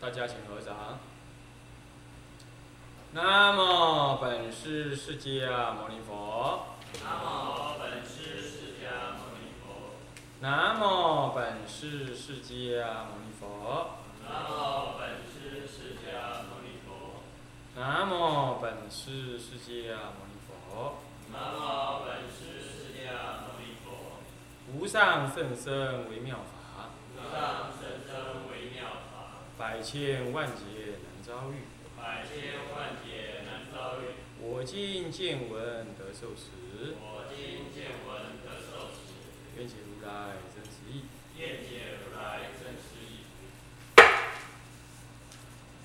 大家请合掌。南无本师释迦牟尼佛。南无本师释迦牟尼佛。南无本师释迦牟尼佛。南无本师释迦牟尼佛。南无本师释迦牟尼佛。南无本师释迦牟尼佛。无上甚深微妙法，无上甚深微妙法，百千万劫难遭遇。百千万劫难遭遇。我今见闻得受持，我今见闻得受持，愿解如来真实义。愿解如来真实义。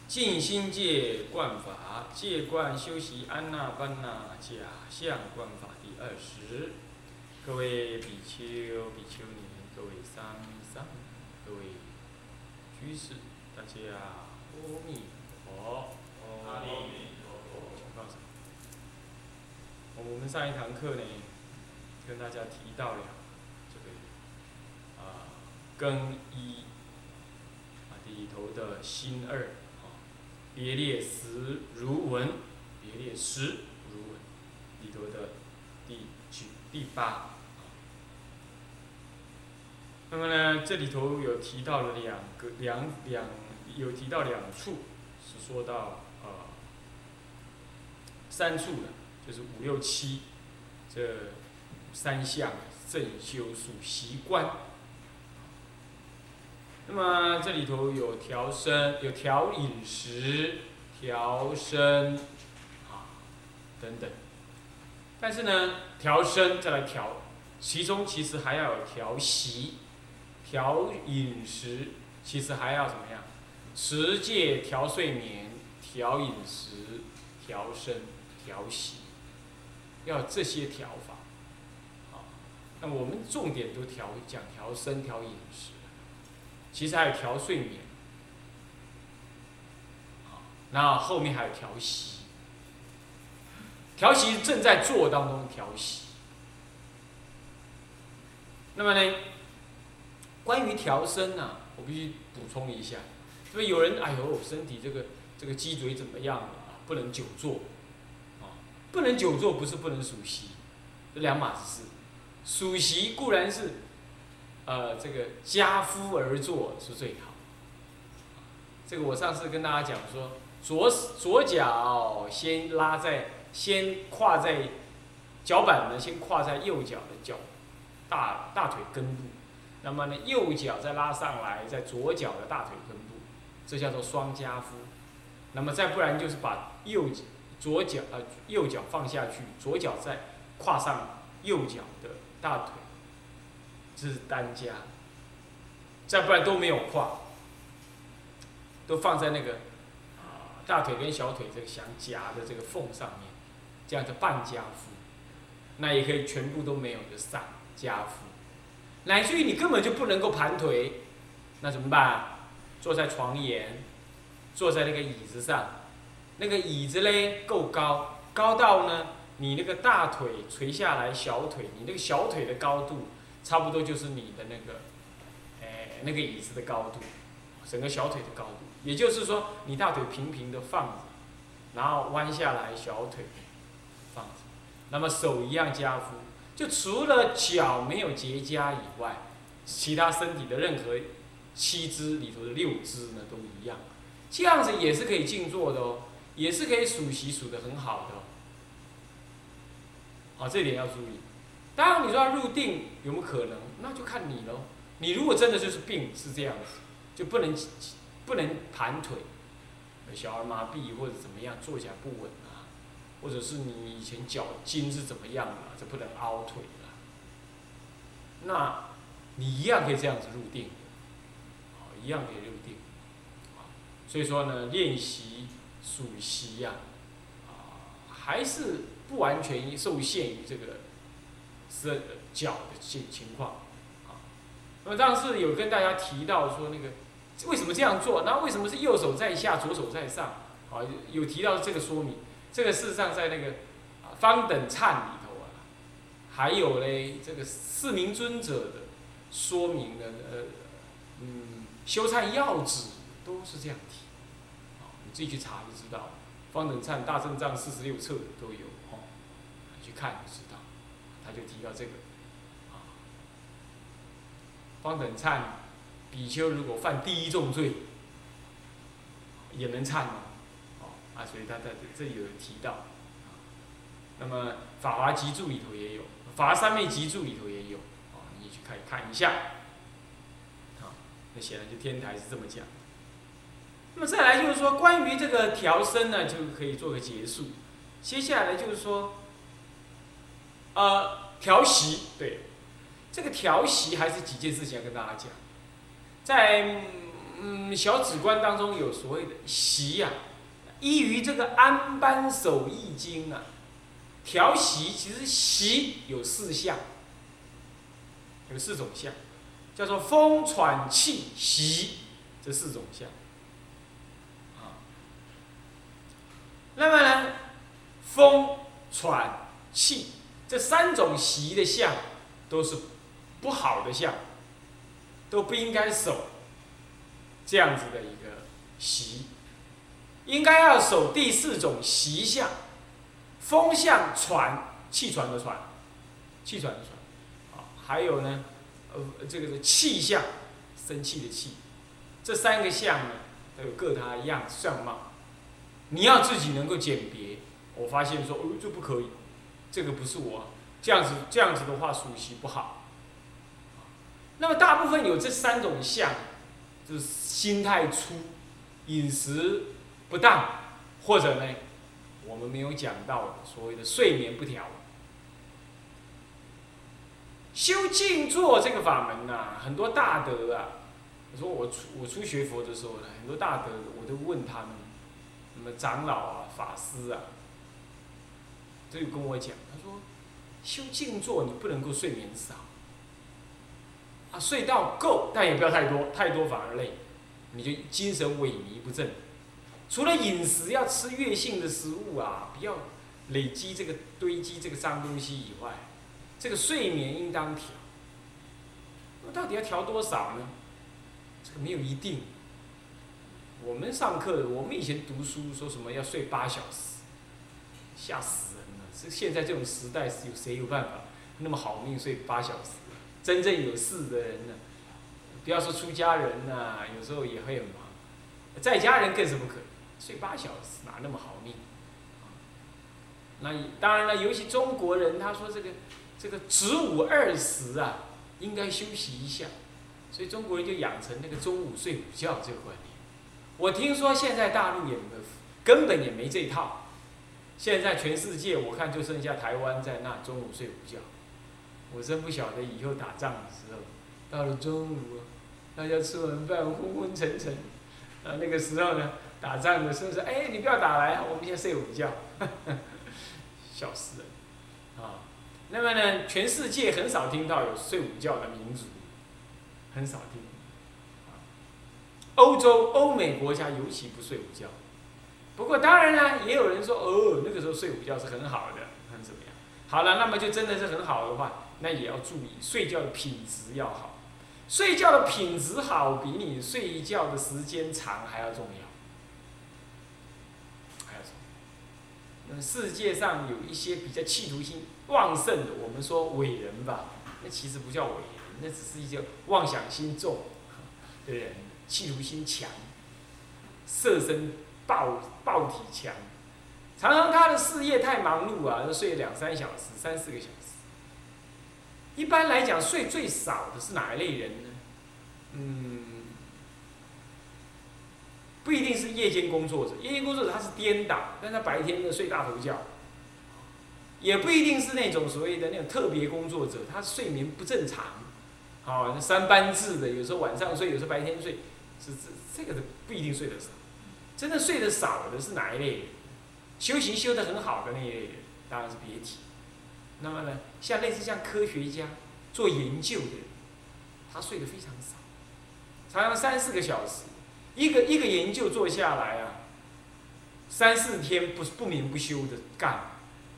静心戒观法，戒观修习安那般那假象观法第二十。各位比丘、比丘尼，各位桑桑，各位居士，大家阿弥陀佛。阿弥陀佛。请放手。我们上一堂课呢，跟大家提到了这个啊更一啊里头的心二啊别列十如文，别列十如文里头的第九第八。那么呢，这里头有提到了两个两两有提到两处，是说到呃三处的，就是五六七这三项正修属习惯。那么这里头有调身，有调饮食、调身啊等等。但是呢，调身再来调，其中其实还要有调息。调饮食，其实还要怎么样？持戒、调睡眠、调饮食、调身、调息，要这些调法。好，那我们重点都调讲调身、调饮食，其实还有调睡眠。好，那后面还有调息。调息正在做当中，调息。那么呢？关于调身呐，我必须补充一下，因为有人哎呦，身体这个这个脊椎怎么样啊？不能久坐，啊，不能久坐不是不能数息，这两码子事。数息固然是，呃，这个家夫而坐是最好。这个我上次跟大家讲说，左左脚先拉在，先跨在脚板呢，先跨在右脚的脚大大腿根部。那么呢，右脚再拉上来，在左脚的大腿根部，这叫做双加夫。那么再不然就是把右左脚呃右脚放下去，左脚再跨上右脚的大腿，这是单加。再不然都没有跨，都放在那个啊大腿跟小腿这个相夹的这个缝上面，这样的半加夫。那也可以全部都没有的上加夫。乃至于你根本就不能够盘腿，那怎么办？坐在床沿，坐在那个椅子上，那个椅子嘞够高，高到呢你那个大腿垂下来，小腿你那个小腿的高度，差不多就是你的那个，哎那个椅子的高度，整个小腿的高度。也就是说，你大腿平平的放着，然后弯下来小腿放着，那么手一样夹夫。就除了脚没有结痂以外，其他身体的任何七肢里头的六肢呢都一样，这样子也是可以静坐的哦，也是可以数息数的很好的。好，这点要注意。当然，你说入定有没有可能？那就看你喽。你如果真的就是病是这样子，就不能不能盘腿，小儿麻痹或者怎么样，坐起来不稳。或者是你以前脚筋是怎么样啊？这不能凹腿了。那，你一样可以这样子入定，啊，一样可以入定，啊，所以说呢，练习数息呀，啊，还是不完全受限于这个是脚的情情况，啊，那么上次有跟大家提到说那个为什么这样做？那为什么是右手在下，左手在上？啊，有提到这个说明。这个事实上在那个啊方等忏里头啊，还有嘞这个四明尊者的说明的呃嗯修忏要旨都是这样提。啊，你自己去查就知道。方等忏大正藏四十六册都有哦，去看就知道。他就提到这个，啊，方等忏比丘如果犯第一重罪，也能忏吗？啊，所以他在这里有提到。那么《法华集注》里头也有，《法华三昧集注》里头也有，啊，你去看看一下。啊，那显然就天台是这么讲。那么再来就是说，关于这个调身呢，就可以做个结束。接下来就是说，呃，调息，对，这个调息还是几件事情要跟大家讲。在嗯小止观当中有所谓的习呀，依于这个安般守易经啊，调息其实息有四项，有四种相，叫做风喘气息这四种相。那么呢，风、喘、气这三种习的相，都是不好的相，都不应该守这样子的一个习，应该要守第四种习相，风相喘，气喘的喘，气喘的喘，啊，还有呢，呃，这个是气相，生气的气，这三个相呢，都有各它样相貌。你要自己能够鉴别，我发现说，哦，这不可以，这个不是我，这样子这样子的话，属习不好。那么大部分有这三种相，就是心态粗，饮食不当，或者呢，我们没有讲到所谓的睡眠不调。修静坐这个法门呐，很多大德啊，我说我初我初学佛的时候呢，很多大德我都问他们。什么长老啊、法师啊，都有跟我讲，他说修静坐你不能够睡眠少，啊睡到够，但也不要太多，太多反而累，你就精神萎靡不振。除了饮食要吃月性的食物啊，不要累积这个堆积这个脏东西以外，这个睡眠应当调。那到底要调多少呢？这个没有一定。我们上课，我们以前读书说什么要睡八小时，吓死人了！是现在这种时代，是有谁有办法那么好命睡八小时？真正有事的人呢，不要说出家人呐，有时候也会很忙，在家人更是不可睡八小时，哪那么好命？那当然了，尤其中国人，他说这个这个子午二时啊，应该休息一下，所以中国人就养成那个中午睡午觉这个观念。我听说现在大陆也根本也没这套，现在全世界我看就剩下台湾在那中午睡午觉，我真不晓得以后打仗的时候，到了中午，大家吃完饭昏昏沉沉，啊那个时候呢，打仗的时候说，哎你不要打来，我们先睡午觉，笑死人，啊，那么呢全世界很少听到有睡午觉的民族，很少听。欧洲、欧美国家尤其不睡午觉，不过当然呢，也有人说哦，那个时候睡午觉是很好的，很怎么样？好了，那么就真的是很好的话，那也要注意睡觉的品质要好，睡觉的品质好比你睡觉的时间长还要重要。那么世界上有一些比较企图心旺盛的，我们说伟人吧，那其实不叫伟人，那只是一些妄想心重 的人。企图心强，色身暴暴体强，常常他的事业太忙碌啊，都睡两三小时、三四个小时。一般来讲，睡最少的是哪一类人呢？嗯，不一定是夜间工作者，夜间工作者他是颠倒，但他白天呢睡大头觉。也不一定是那种所谓的那种特别工作者，他睡眠不正常，好，三班制的，有时候晚上睡，有时候白天睡。是这这个的不一定睡得少，真的睡得少的是哪一类人？修行修得很好的那一类人，当然是别提。那么呢，像类似像科学家做研究的人，他睡得非常少，常常三四个小时，一个一个研究做下来啊，三四天不不眠不休的干，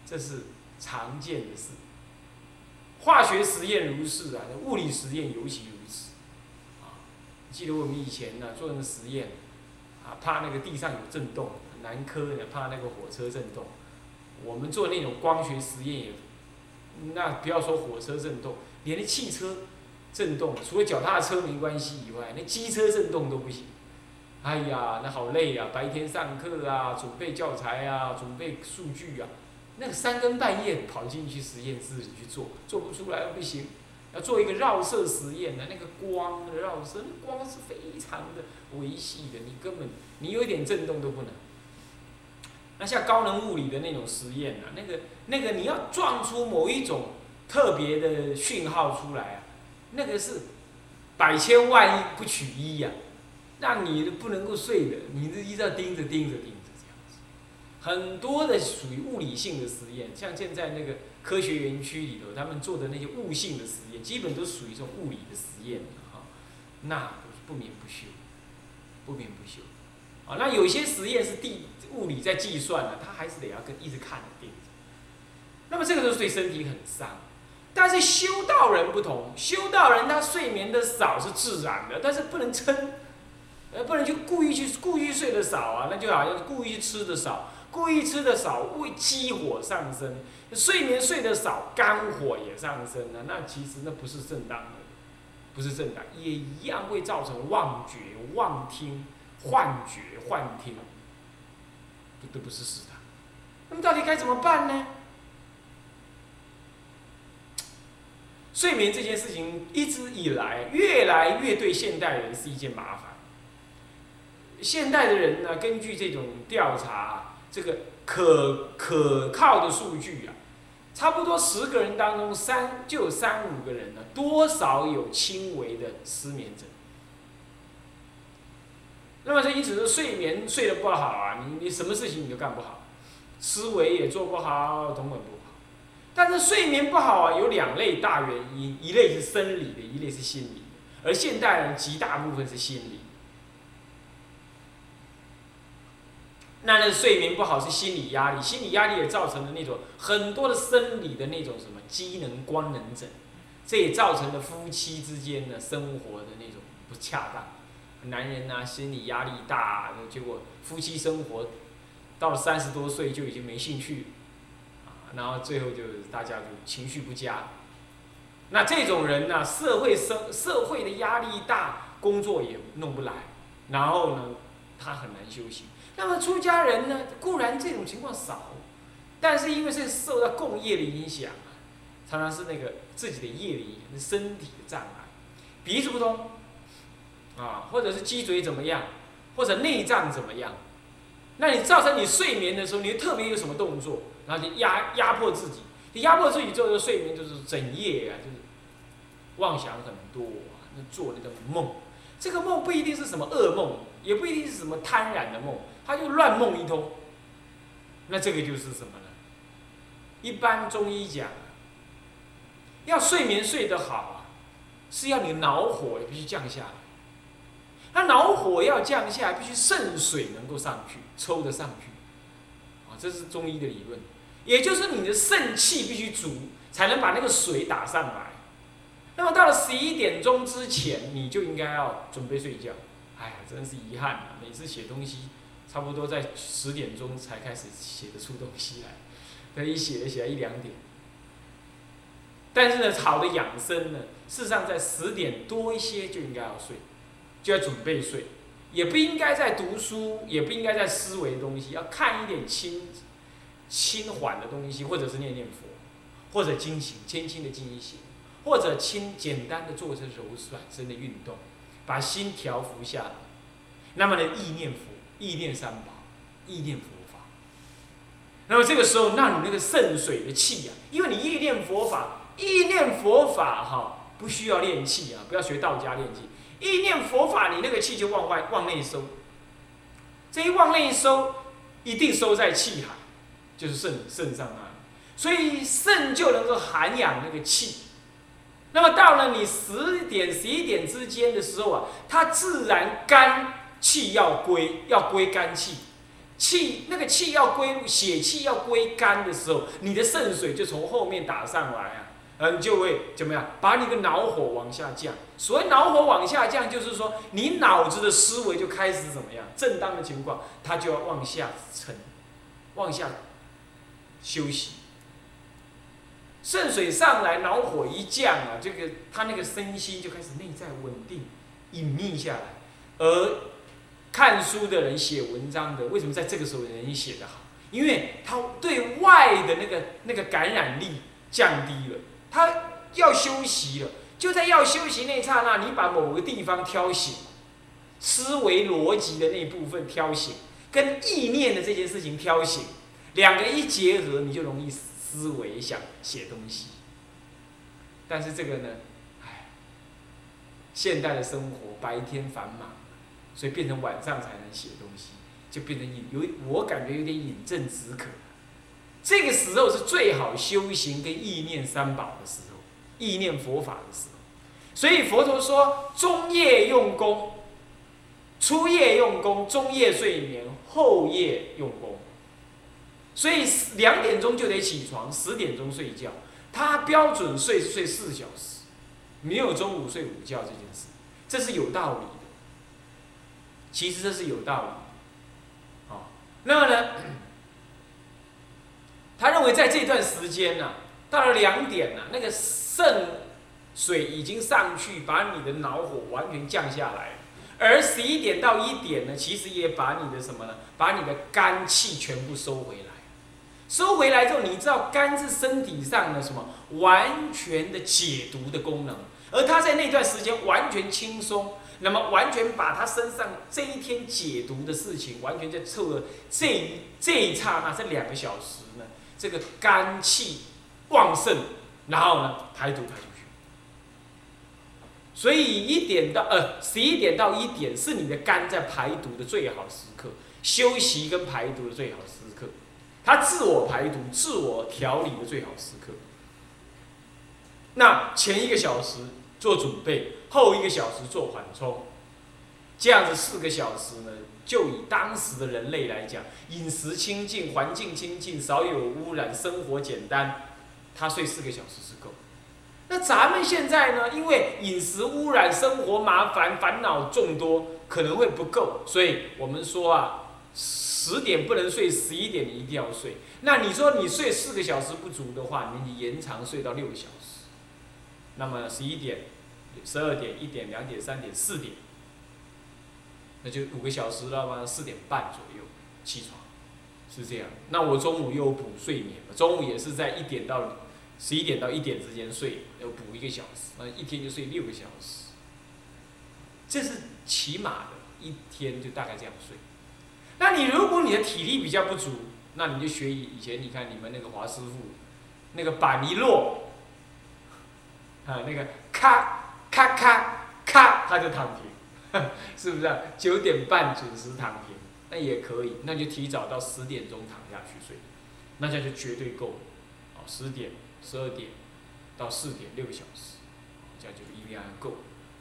这是常见的事。化学实验如是啊，物理实验尤其如此。啊。记得我们以前呢做那个实验，啊，怕那个地上有震动，南科呢怕那个火车震动。我们做那种光学实验也，那不要说火车震动，连那汽车震动，除了脚踏车没关系以外，那机车震动都不行。哎呀，那好累呀！白天上课啊，准备教材啊，准备数据啊，那个三更半夜跑进去实验室去做，做不出来不行。要做一个绕射实验呢，那个光的绕射，光是非常的微细的，你根本你有一点震动都不能。那像高能物理的那种实验啊，那个那个你要撞出某一种特别的讯号出来啊，那个是百千万亿不取一呀。让你不能够睡的，你这一直要盯着盯着盯着这样子。很多的属于物理性的实验，像现在那个科学园区里头，他们做的那些物性的实验，基本都属于这种物理的实验哈。那不眠不休，不眠不休。啊，那有些实验是地物理在计算的，他还是得要跟一直看着盯着。那么这个都是对身体很伤。但是修道人不同，修道人他睡眠的少是自然的，但是不能撑。呃，不能就故意去故意睡得少啊，那就好像故意吃的少，故意吃的少为激火上升，睡眠睡得少，肝火也上升了，那其实那不是正当的，不是正当，也一样会造成妄觉、妄听、幻觉、幻听，这都不是事的。那么到底该怎么办呢？睡眠这件事情一直以来越来越对现代人是一件麻烦。现代的人呢，根据这种调查，这个可可靠的数据啊，差不多十个人当中三就有三五个人呢，多少有轻微的失眠症。那么这因此是睡眠睡得不好啊，你你什么事情你都干不好，思维也做不好，等等不好。但是睡眠不好啊，有两类大原因，一类是生理的，一类是心理的，而现代人极大部分是心理。那那睡眠不好是心理压力，心理压力也造成了那种很多的生理的那种什么机能官能症，这也造成了夫妻之间的生活的那种不恰当。男人呐，心理压力大，结果夫妻生活到了三十多岁就已经没兴趣，啊，然后最后就大家就情绪不佳。那这种人呢，社会生社会的压力大，工作也弄不来，然后呢，他很难休息。那么出家人呢，固然这种情况少，但是因为是受到共业的影响，常常是那个自己的业力、身体的障碍，鼻子不通，啊，或者是脊椎怎么样，或者内脏怎么样，那你造成你睡眠的时候，你特别有什么动作，然后就压压迫自己，你压迫自己之后，睡眠就是整夜啊，就是妄想很多啊，那做那个梦，这个梦不一定是什么噩梦，也不一定是什么贪婪的梦。他就乱梦一通，那这个就是什么呢？一般中医讲，要睡眠睡得好啊，是要你脑火必须降下来。他脑火要降下来，必须肾水能够上去，抽得上去，啊，这是中医的理论。也就是你的肾气必须足，才能把那个水打上来。那么到了十一点钟之前，你就应该要准备睡觉。哎呀，真是遗憾啊！每次写东西。差不多在十点钟才开始写得出东西来，可一写就写一两点。但是呢，好的养生呢，事实上在十点多一些就应该要睡，就要准备睡，也不应该在读书，也不应该在思维东西，要看一点轻轻缓的东西，或者是念念佛，或者精行，轻轻的静一行，或者轻简单的做些柔软身的运动，把心调服下来。那么呢，意念佛。意念三宝，意念佛法。那么这个时候，那你那个肾水的气啊，因为你意念佛法，意念佛法哈，不需要练气啊，不要学道家练气。意念佛法，你那个气就往外往内收。这一往内收，一定收在气海，就是肾肾上啊。所以肾就能够涵养那个气。那么到了你十点十一点之间的时候啊，它自然干。气要归，要归肝气，气那个气要归血气要归肝的时候，你的肾水就从后面打上来啊，嗯，就会怎么样？把你的脑火往下降。所谓脑火往下降，就是说你脑子的思维就开始怎么样？正当的情况，它就要往下沉，往下休息。肾水上来，脑火一降啊，这个他那个身心就开始内在稳定、隐秘下来。而看书的人、写文章的，为什么在这个时候人写得好？因为他对外的那个那个感染力降低了。他要休息了，就在要休息那刹那，你把某个地方挑醒，思维逻辑的那部分挑醒，跟意念的这件事情挑醒，两个一结合，你就容易思维想写东西。但是这个呢，唉，现代的生活白天繁忙，所以变成晚上才能写东西，就变成有我感觉有点饮鸩止渴。这个时候是最好修行跟意念三宝的时候，意念佛法的时候。所以佛陀说，中夜用功，初夜用功，中夜睡眠，后夜用功。所以两点钟就得起床，十点钟睡觉。他标准睡睡四小时，没有中午睡午觉这件事，这是有道理。其实这是有道理。好，那么呢？他认为在这段时间呢，到了两点呢，那个肾水已经上去，把你的脑火完全降下来。而十一点到一点呢，其实也把你的什么呢？把你的肝气全部收回来。收回来之后，你知道肝是身体上的什么？完全的解毒的功能。而他在那段时间完全轻松，那么完全把他身上这一天解毒的事情，完全在凑了这这一刹那，这两个小时呢。这个肝气旺盛，然后呢排毒排出去。所以一点到呃十一点到一点是你的肝在排毒的最好时刻，休息跟排毒的最好时刻，它自我排毒、自我调理的最好时刻。那前一个小时做准备，后一个小时做缓冲，这样子四个小时呢？就以当时的人类来讲，饮食清净，环境清净，少有污染，生活简单，他睡四个小时是够。那咱们现在呢？因为饮食污染，生活麻烦，烦恼众多，可能会不够。所以我们说啊，十点不能睡，十一点你一定要睡。那你说你睡四个小时不足的话，你延长睡到六个小时。那么十一点、十二点、一点、两点、三点、四点。那就五个小时了嘛，四点半左右起床，是这样。那我中午又补睡眠嘛，中午也是在一点到十一点到一点之间睡，要补一个小时，那一天就睡六个小时。这是起码的，一天就大概这样睡。那你如果你的体力比较不足，那你就学以以前你看你们那个华师傅，那个板一落，啊，那个咔咔咔咔，他就躺平。是不是啊？九点半准时躺平，那也可以，那就提早到十点钟躺下去睡，那这样就绝对够了。哦，十点、十二点到四点六个小时，这样就一定要够。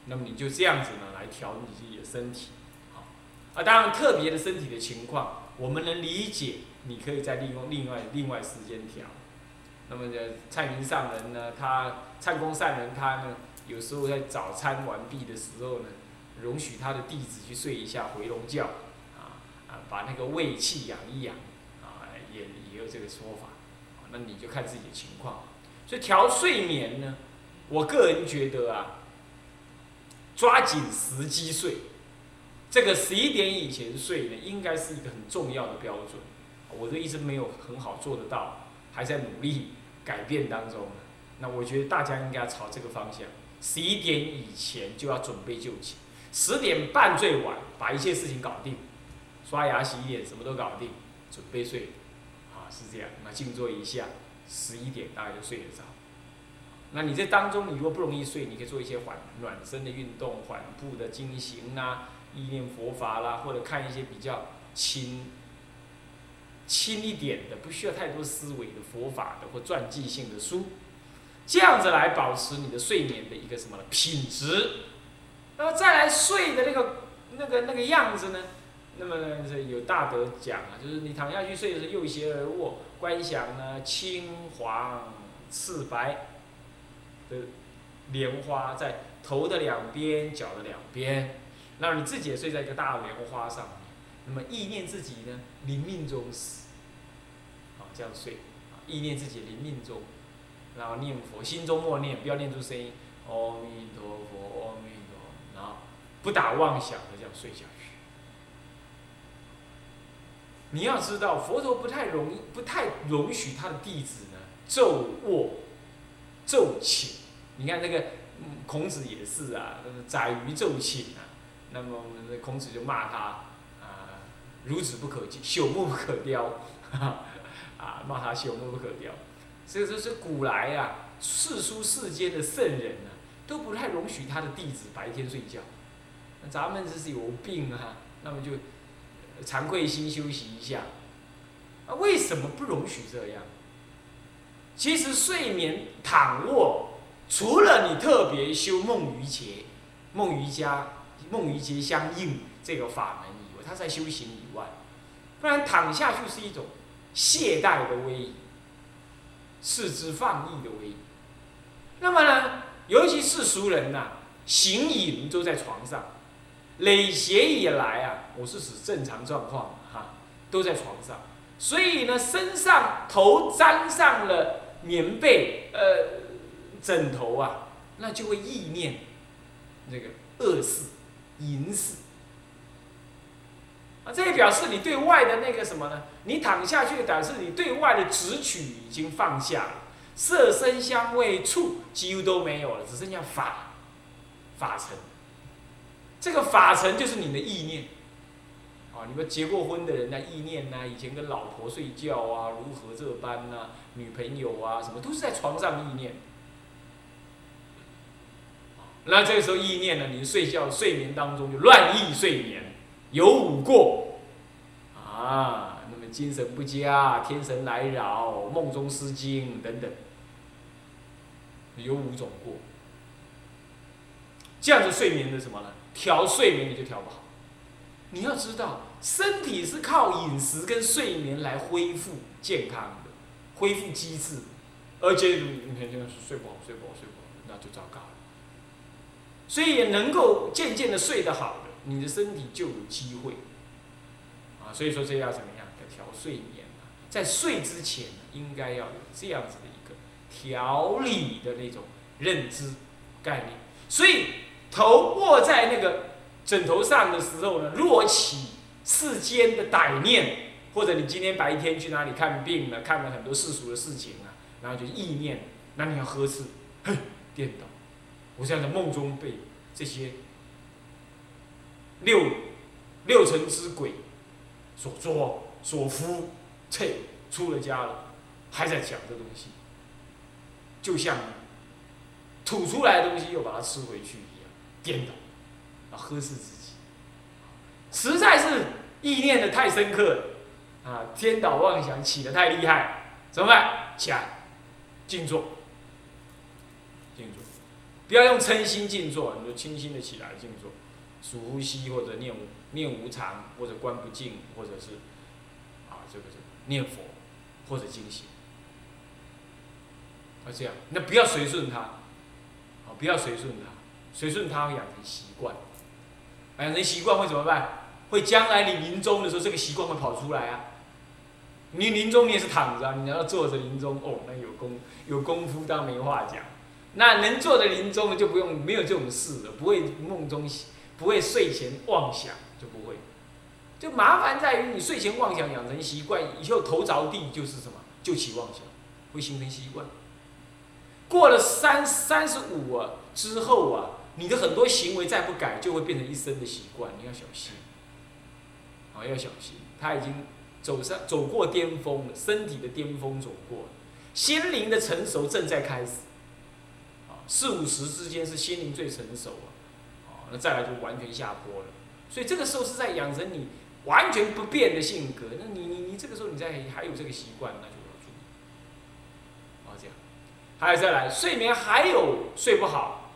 那么你就这样子呢来调你自己的身体，好。啊，当然特别的身体的情况，我们能理解，你可以再利用另外另外时间调。那么呢蔡明上人呢，他蔡公善人他呢，有时候在早餐完毕的时候呢。容许他的弟子去睡一下回笼觉，啊啊，把那个胃气养一养，啊，也也有这个说法，那你就看自己的情况。所以调睡眠呢，我个人觉得啊，抓紧时机睡，这个十一点以前睡呢，应该是一个很重要的标准。我都一直没有很好做得到，还在努力改变当中。那我觉得大家应该朝这个方向，十一点以前就要准备就寝。十点半最晚，把一切事情搞定，刷牙洗脸什么都搞定，准备睡，啊是这样，那静坐一下，十一点大概就睡得着。那你这当中，你如果不容易睡，你可以做一些缓暖身的运动，缓步的经行啊，意念佛法啦，或者看一些比较轻轻一点的，不需要太多思维的佛法的或传记性的书，这样子来保持你的睡眠的一个什么品质。那么再来睡的那个那个那个样子呢？那么呢是有大德讲啊，就是你躺下去睡的时候右斜而卧，观想呢青黄赤白，的莲花在头的两边、脚的两边，那你自己也睡在一个大莲花上面，那么意念自己呢，临命终死，啊，这样睡，意念自己临命终，然后念佛，心中默念，不要念出声音，阿弥陀佛，阿弥陀佛，然后不打妄想的这样睡下去。你要知道，佛陀不太容易，不太容许他的弟子呢昼卧、昼寝。你看那个孔子也是啊，宰鱼昼寝啊。那么孔子就骂他啊，孺子不可朽木不可雕，啊，骂他朽木不可雕。所以说是古来啊，世书世间的圣人啊，都不太容许他的弟子白天睡觉。那咱们这是有病啊，那么就。惭愧心休息一下，啊，为什么不容许这样？其实睡眠躺卧，除了你特别修梦瑜伽、梦瑜伽、梦瑜伽相应这个法门以外，他在修行以外，不然躺下去是一种懈怠的威仪，四肢放逸的威。那么呢，尤其是俗人呐，行饮都在床上。累邪以来啊，我是指正常状况哈，都在床上，所以呢，身上头沾上了棉被呃枕头啊，那就会意念那个恶事、淫事这也表示你对外的那个什么呢？你躺下去表示你对外的执取已经放下了，色身香味触几乎都没有了，只剩下法法尘。这个法尘就是你的意念，啊，你们结过婚的人呢，意念呐，以前跟老婆睡觉啊，如何这般呐，女朋友啊，什么都是在床上意念。那这个时候意念呢，你睡觉睡眠当中就乱意睡眠，有五过，啊，那么精神不佳，天神来扰，梦中失惊等等，有五种过。这样子睡眠的什么呢？调睡眠你就调不好，你要知道，身体是靠饮食跟睡眠来恢复健康的，恢复机制，而且你看现在睡不好，睡不好，睡不好，那就糟糕了。所以也能够渐渐的睡得好，你的身体就有机会。啊，所以说这要怎么样？要调睡眠在睡之前应该要有这样子的一个调理的那种认知概念，所以。头卧在那个枕头上的时候呢，若起世间的歹念，或者你今天白天去哪里看病了，看了很多世俗的事情啊，然后就意念，那你要呵斥，嘿，颠倒，我现在在梦中被这些六六成之鬼所作、所缚，切，出了家了，还在讲这东西，就像吐出来的东西又把它吃回去一样。颠倒，啊，呵斥自己，实在是意念的太深刻，啊，颠倒妄想起的太厉害，怎么办？起来，静坐，静坐，不要用嗔心静坐，你就清新的起来静坐，数呼吸或者念念无常，或者观不净，或者是啊，这个是念佛或者精行，啊，这样，那不要随顺他，啊，不要随顺他。随顺他会养成习惯，养成习惯会怎么办？会将来你临终的时候，这个习惯会跑出来啊。你临终你也是躺着，你要坐着临终哦，那有功有功夫当没话讲。那能坐着临终就不用没有这种事了，不会梦中不会睡前妄想就不会。就麻烦在于你睡前妄想养成习惯以后头着地就是什么就起妄想，会形成习惯。过了三三十五啊之后啊。你的很多行为再不改，就会变成一生的习惯，你要小心。啊，要小心，他已经走上走过巅峰了，身体的巅峰走过了，心灵的成熟正在开始。啊，四五十之间是心灵最成熟，啊，那再来就完全下坡了。所以这个时候是在养成你完全不变的性格，那你你你这个时候你在还有这个习惯，那就要注意。哦，这样，还有再来睡眠还有睡不好。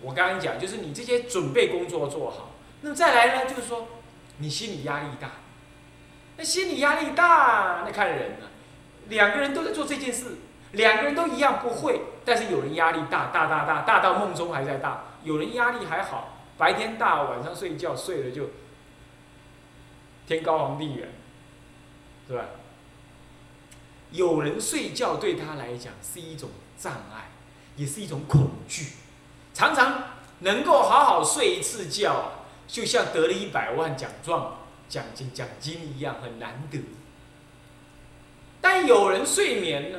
我刚刚讲，就是你这些准备工作做好，那再来呢，就是说你心理压力大，那心理压力大，那看人了。两个人都在做这件事，两个人都一样不会，但是有人压力大，大大大，大到梦中还在大；有人压力还好，白天大，晚上睡觉睡了就天高皇帝远，是吧？有人睡觉对他来讲是一种障碍，也是一种恐惧，常常能够好好睡一次觉，就像得了一百万奖状、奖金、奖金一样，很难得。但有人睡眠呢，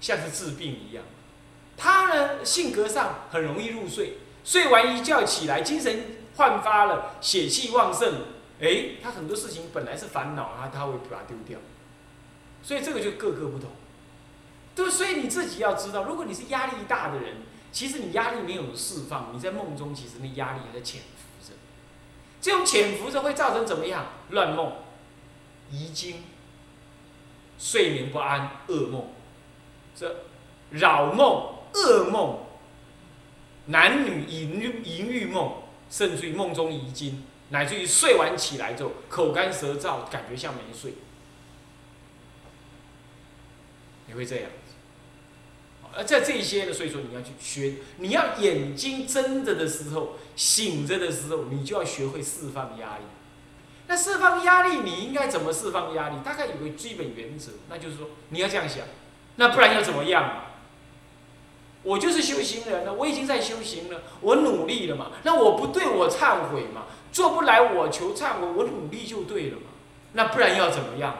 像是治病一样，他呢性格上很容易入睡，睡完一觉起来，精神焕发了，血气旺盛，哎，他很多事情本来是烦恼，他他会把它丢掉。所以这个就各个不同，对，所以你自己要知道，如果你是压力大的人，其实你压力没有释放，你在梦中其实那压力还在潜伏着，这种潜伏着会造成怎么样？乱梦、遗精、睡眠不安、噩梦，这扰梦、噩梦、男女淫淫欲梦，甚至于梦中遗精，乃至于睡完起来之后口干舌燥，感觉像没睡。你会这样，而在这些呢，所以说你要去学，你要眼睛睁着的时候，醒着的时候，你就要学会释放压力。那释放压力，你应该怎么释放压力？大概有个基本原则，那就是说你要这样想，那不然要怎么样？我就是修行人了，我已经在修行了，我努力了嘛。那我不对我忏悔嘛，做不来我求忏悔，我努力就对了嘛。那不然要怎么样？